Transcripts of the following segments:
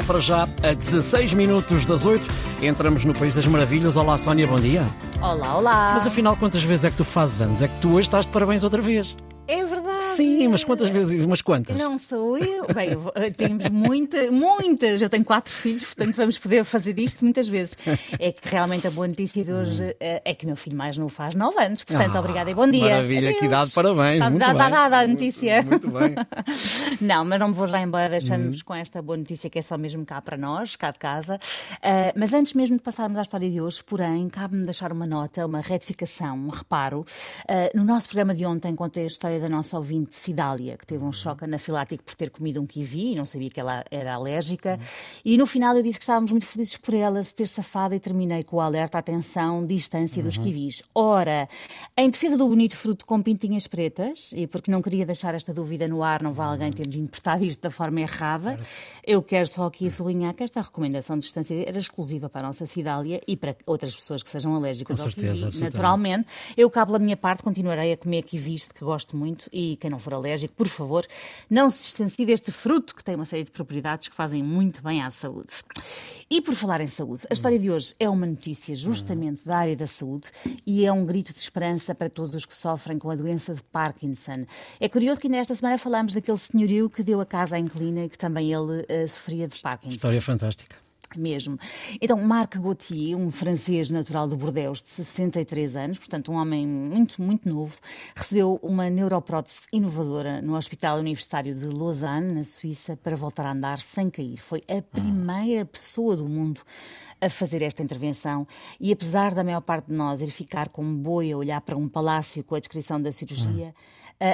É para já a 16 minutos das 8. Entramos no País das Maravilhas. Olá, Sónia, bom dia. Olá, olá. Mas afinal, quantas vezes é que tu fazes anos? É que tu hoje estás de parabéns outra vez. É verdade. Sim, mas quantas vezes? Mas quantas? Não sou eu. Bem, eu vou- eh, temos muita, muitas. Eu tenho quatro filhos, portanto vamos poder fazer isto muitas vezes. É que realmente a boa notícia de hoje eh, é que meu filho mais novo faz nove anos. Portanto, Ah, obrigada e bom dia. Maravilha, que Adeus. idade, parabéns. Está muito dada bem. dada a notícia. Muito bem. Não, mas não me vou já embora deixando-vos com esta boa notícia que é só mesmo cá para nós, cá de casa. Ah, mas antes mesmo de passarmos à história de hoje, porém, cabe-me deixar uma nota, uma retificação, um reparo. Ah, no nosso programa de ontem contei a história da nossa ouvinte Cidália, que teve um choque anafilático por ter comido um kiwi e não sabia que ela era alérgica. E no final eu disse que estávamos muito felizes por ela se ter safado e terminei com o alerta atenção, distância dos kiwis. Ora, em defesa do bonito fruto com pintinhas pretas, e porque não queria deixar esta dúvida no ar, não vale alguém ter interpretado isto da forma errada, eu quero só aqui sublinhar que esta recomendação de distância era exclusiva para a nossa Cidália e para outras pessoas que sejam alérgicas Com ao certeza, kiwi. Naturalmente, eu cá pela minha parte continuarei a comer kiwis de que gosto muito e quem não for alérgico, por favor, não se distancie deste fruto que tem uma série de propriedades que fazem muito bem à saúde. E por falar em saúde, a história de hoje é uma notícia justamente da área da saúde e é um grito de esperança para todos os que sofrem com a doença de Parkinson. É curioso que ainda esta semana falámos daquele senhorio que deu a casa à inclina e que também ele eh, sofria de Parkinson. História fantástica. Mesmo. Então, Marc Gauthier, um francês natural de Bordeaux, de 63 anos, portanto, um homem muito, muito novo, recebeu uma neuroprótese inovadora no Hospital Universitário de Lausanne, na Suíça, para voltar a andar sem cair. Foi a primeira pessoa do mundo a fazer esta intervenção e, apesar da maior parte de nós ir ficar como um boi a olhar para um palácio com a descrição da cirurgia,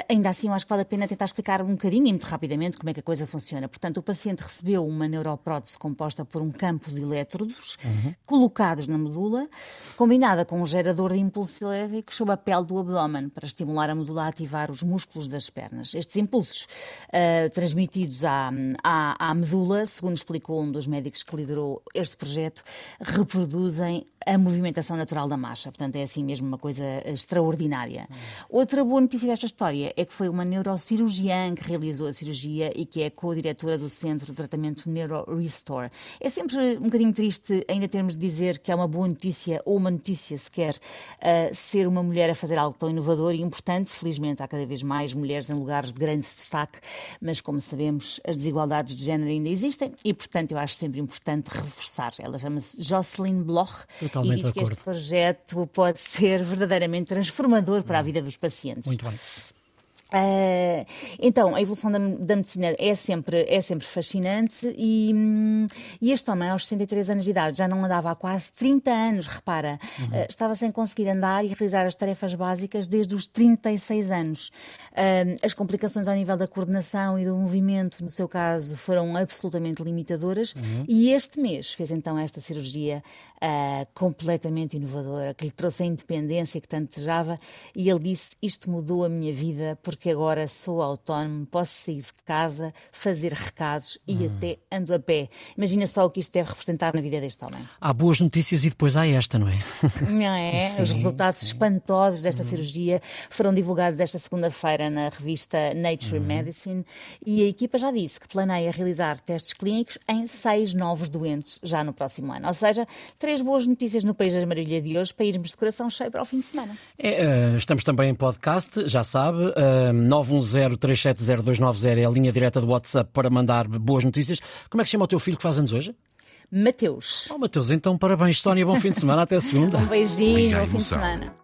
ainda assim, eu acho que vale a pena tentar explicar um bocadinho e muito rapidamente como é que a coisa funciona. Portanto, o paciente recebeu uma neuroprótese composta por um campo de elétrodos colocados na medula, combinada com um gerador de impulsos elétricos sob a pele do abdômen, para estimular a medula a ativar os músculos das pernas. Estes impulsos, uh, transmitidos à, à, à medula, segundo explicou um dos médicos que liderou este projeto, reproduzem a movimentação natural da marcha. Portanto, é assim mesmo uma coisa extraordinária. Outra boa notícia desta história é que foi uma neurocirurgiã que realizou a cirurgia e que é co-diretora do Centro de Tratamento Neuro Restore. É sempre um bocadinho triste ainda termos de dizer que é uma boa notícia ou uma notícia sequer uh, ser uma mulher a fazer algo tão inovador e importante. Felizmente há cada vez mais mulheres em lugares de grande destaque, mas como sabemos, as desigualdades de género ainda existem e, portanto, eu acho sempre importante reforçar. Ela chama-se Jocelyn Bloch Totalmente e diz que este projeto pode ser verdadeiramente transformador para a vida dos pacientes. Muito bem. Ah, então, a evolução da, da medicina é sempre, é sempre fascinante e, hum, e este homem, aos 63 anos de idade, já não andava há quase 30 anos, repara, Ah, estava sem conseguir andar e realizar as tarefas básicas desde os 36 anos. Ah, as complicações ao nível da coordenação e do movimento, no seu caso, foram absolutamente limitadoras e este mês fez então esta cirurgia ah, completamente inovadora, que lhe trouxe a independência que tanto desejava e ele disse, isto mudou a minha vida porque agora sou autónomo, posso sair de casa, fazer recados e até ando a pé. Imagina só o que isto deve representar na vida deste homem. Há boas notícias e depois há esta, não é? Não é? Os resultados espantosos desta cirurgia foram divulgados esta segunda-feira na revista Nature Medicine e a equipa já disse que planeia realizar testes clínicos em seis novos doentes já no próximo ano. Ou seja, três boas notícias no País das Maravilhas de hoje para irmos de coração cheio para o fim de semana. É, eh, estamos também em podcast, já sabe. Eh, 910-370-290 é a linha direta do WhatsApp para mandar boas notícias. Como é que se chama o teu filho que faz anos hoje? Mateus, Oh, Mateus, então parabéns, Sónia. Bom fim de semana. Até segunda. um beijinho, Liga bom fim de semana.